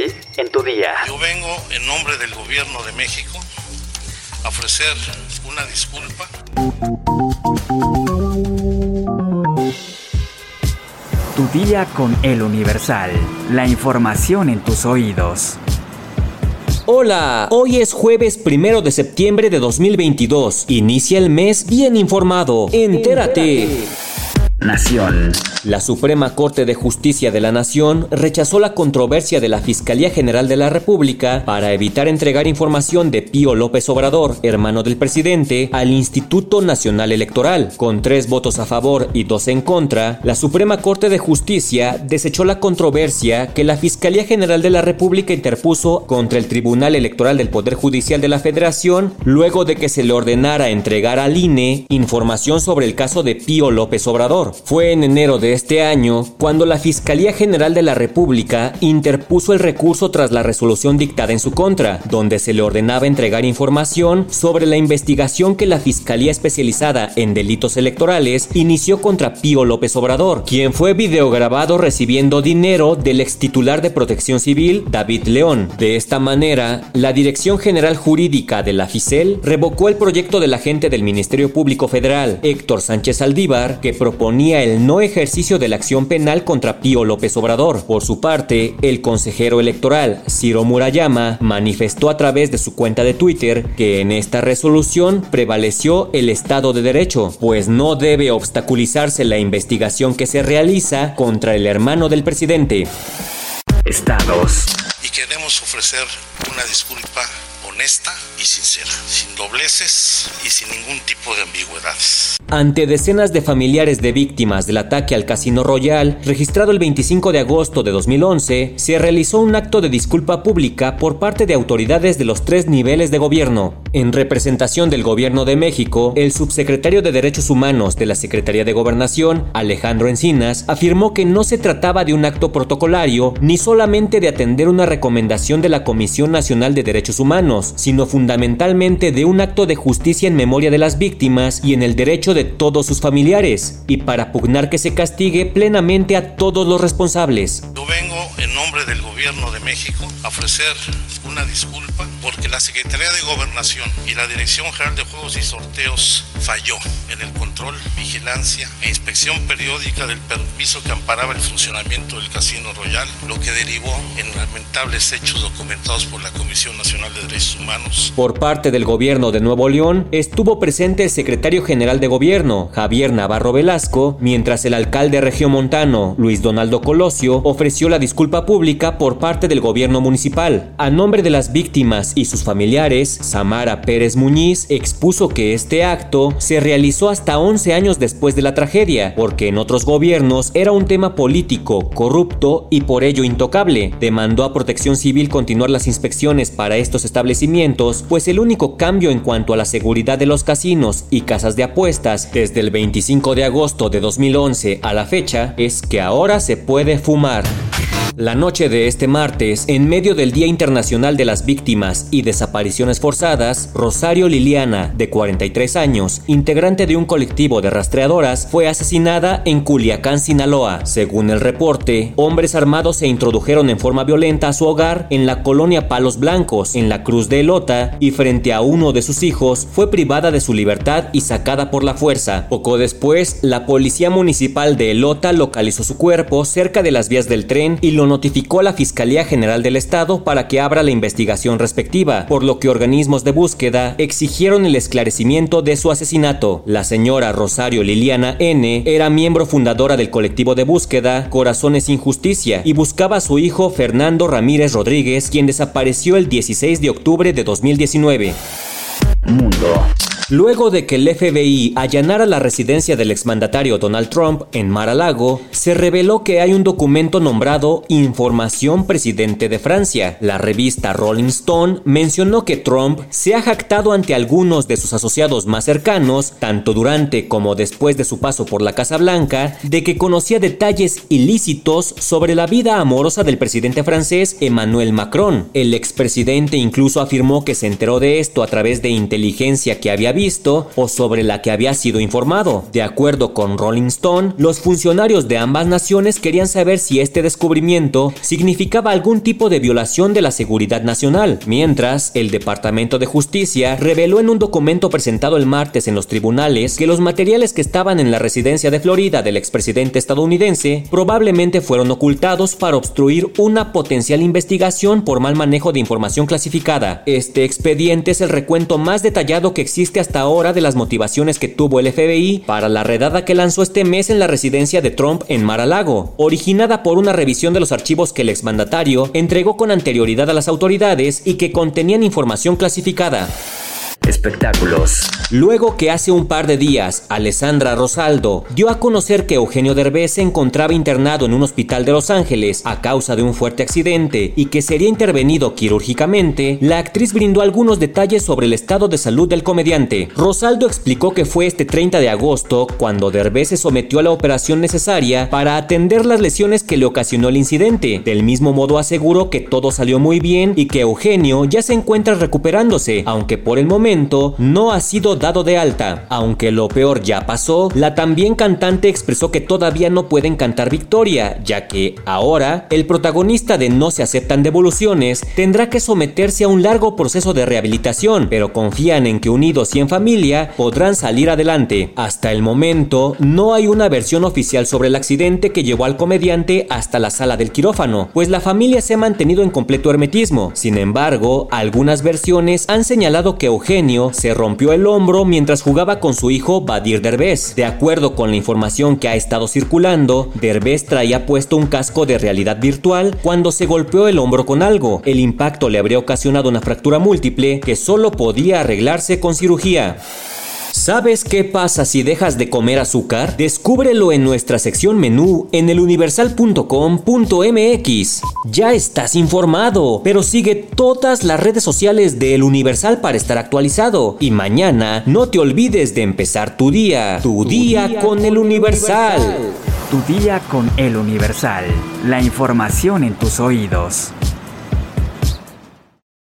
hoy en tu día. Yo vengo en nombre del gobierno de México a ofrecer una disculpa. Tu día con el Universal. La información en tus oídos. Hola, hoy es jueves primero de septiembre de 2022. Inicia el mes bien informado. Entérate. Nación. La Suprema Corte de Justicia de la Nación rechazó la controversia de la Fiscalía General de la República para evitar entregar información de Pío López Obrador, hermano del presidente, al Instituto Nacional Electoral. Con tres votos a favor y dos en contra, la Suprema Corte de Justicia desechó la controversia que la Fiscalía General de la República interpuso contra el Tribunal Electoral del Poder Judicial de la Federación luego de que se le ordenara entregar al INE información sobre el caso de Pío López Obrador. Fue en enero de este año cuando la Fiscalía General de la República interpuso el recurso tras la resolución dictada en su contra, donde se le ordenaba entregar información sobre la investigación que la Fiscalía Especializada en Delitos Electorales inició contra Pío López Obrador, quien fue videograbado recibiendo dinero del ex titular de Protección Civil, David León. De esta manera, la Dirección General Jurídica de la FICEL revocó el proyecto del agente del Ministerio Público Federal, Héctor Sánchez Aldívar, que proponía el no ejercicio de la acción penal contra Pío López Obrador. Por su parte, el consejero electoral Ciro Murayama manifestó a través de su cuenta de Twitter que en esta resolución prevaleció el Estado de Derecho, pues no debe obstaculizarse la investigación que se realiza contra el hermano del presidente. Estados. Y queremos ofrecer una disculpa honesta y sincera, sin dobleces y sin ningún tipo de ambigüedades. Ante decenas de familiares de víctimas del ataque al Casino Royal, registrado el 25 de agosto de 2011, se realizó un acto de disculpa pública por parte de autoridades de los tres niveles de gobierno. En representación del Gobierno de México, el subsecretario de Derechos Humanos de la Secretaría de Gobernación, Alejandro Encinas, afirmó que no se trataba de un acto protocolario ni solamente de atender una recomendación de la Comisión Nacional de Derechos Humanos, sino fundamentalmente de un acto de justicia en memoria de las víctimas y en el derecho de todos sus familiares y para pugnar que se castigue plenamente a todos los responsables. Yo vengo en nombre del gobierno de México a ofrecer una disculpa porque la Secretaría de Gobernación y la Dirección General de Juegos y Sorteos falló en el control, vigilancia e inspección periódica del permiso que amparaba el funcionamiento del Casino Royal, lo que derivó en lamentables hechos documentados por la Comisión Nacional de Derechos Humanos. Por parte del gobierno de Nuevo León estuvo presente el secretario general de gobierno, Javier Navarro Velasco, mientras el alcalde regiomontano, Luis Donaldo Colosio, ofreció la disculpa pública por parte del gobierno municipal. A nombre de las víctimas y sus familiares, Samara Pérez Muñiz expuso que este acto se realizó hasta 11 años después de la tragedia, porque en otros gobiernos era un tema político, corrupto y por ello intocable. Demandó a Protección Civil continuar las inspecciones para estos establecimientos, pues el único cambio en cuanto a la seguridad de los casinos y casas de apuestas desde el 25 de agosto de 2011 a la fecha es que ahora se puede fumar. La noche de este martes, en medio del Día Internacional de las Víctimas y Desapariciones Forzadas, Rosario Liliana, de 43 años, integrante de un colectivo de rastreadoras, fue asesinada en Culiacán, Sinaloa. Según el reporte, hombres armados se introdujeron en forma violenta a su hogar en la colonia Palos Blancos, en la Cruz de Elota, y frente a uno de sus hijos fue privada de su libertad y sacada por la fuerza. Poco después, la policía municipal de Elota localizó su cuerpo cerca de las vías del tren y lo notificó a la Fiscalía General del Estado para que abra la investigación respectiva, por lo que organismos de búsqueda exigieron el esclarecimiento de su asesinato. La señora Rosario Liliana N. era miembro fundadora del colectivo de búsqueda Corazones sin Justicia y buscaba a su hijo Fernando Ramírez Rodríguez, quien desapareció el 16 de octubre de 2019. Mundo. Luego de que el FBI allanara la residencia del exmandatario Donald Trump en Mar-a-Lago, se reveló que hay un documento nombrado Información Presidente de Francia. La revista Rolling Stone mencionó que Trump se ha jactado ante algunos de sus asociados más cercanos, tanto durante como después de su paso por la Casa Blanca, de que conocía detalles ilícitos sobre la vida amorosa del presidente francés Emmanuel Macron. El expresidente incluso afirmó que se enteró de esto a través de inteligencia que había visto o sobre la que había sido informado. De acuerdo con Rolling Stone, los funcionarios de ambas naciones querían saber si este descubrimiento significaba algún tipo de violación de la seguridad nacional, mientras el Departamento de Justicia reveló en un documento presentado el martes en los tribunales que los materiales que estaban en la residencia de Florida del expresidente estadounidense probablemente fueron ocultados para obstruir una potencial investigación por mal manejo de información clasificada. Este expediente es el recuento más detallado que existe hasta ahora de las motivaciones que tuvo el FBI para la redada que lanzó este mes en la residencia de Trump en Mar-a-Lago, originada por una revisión de los archivos que el exmandatario entregó con anterioridad a las autoridades y que contenían información clasificada. Espectáculos. Luego que hace un par de días Alessandra Rosaldo dio a conocer que Eugenio Derbez se encontraba internado en un hospital de Los Ángeles a causa de un fuerte accidente y que sería intervenido quirúrgicamente, la actriz brindó algunos detalles sobre el estado de salud del comediante. Rosaldo explicó que fue este 30 de agosto cuando Derbez se sometió a la operación necesaria para atender las lesiones que le ocasionó el incidente. Del mismo modo aseguró que todo salió muy bien y que Eugenio ya se encuentra recuperándose, aunque por el momento no ha sido dado de alta. Aunque lo peor ya pasó, la también cantante expresó que todavía no pueden cantar victoria, ya que ahora el protagonista de No se aceptan devoluciones tendrá que someterse a un largo proceso de rehabilitación, pero confían en que unidos y en familia podrán salir adelante. Hasta el momento no hay una versión oficial sobre el accidente que llevó al comediante hasta la sala del quirófano, pues la familia se ha mantenido en completo hermetismo. Sin embargo, algunas versiones han señalado que Eugenio se rompió el hombro mientras jugaba con su hijo Badir Derbez. De acuerdo con la información que ha estado circulando, Derbez traía puesto un casco de realidad virtual cuando se golpeó el hombro con algo. El impacto le habría ocasionado una fractura múltiple que solo podía arreglarse con cirugía. ¿Sabes qué pasa si dejas de comer azúcar? Descúbrelo en nuestra sección menú en eluniversal.com.mx. Ya estás informado, pero sigue todas las redes sociales de El Universal para estar actualizado. Y mañana no te olvides de empezar tu día. Tu, día, con, El Universal. Tu día con El Universal. La información en tus oídos.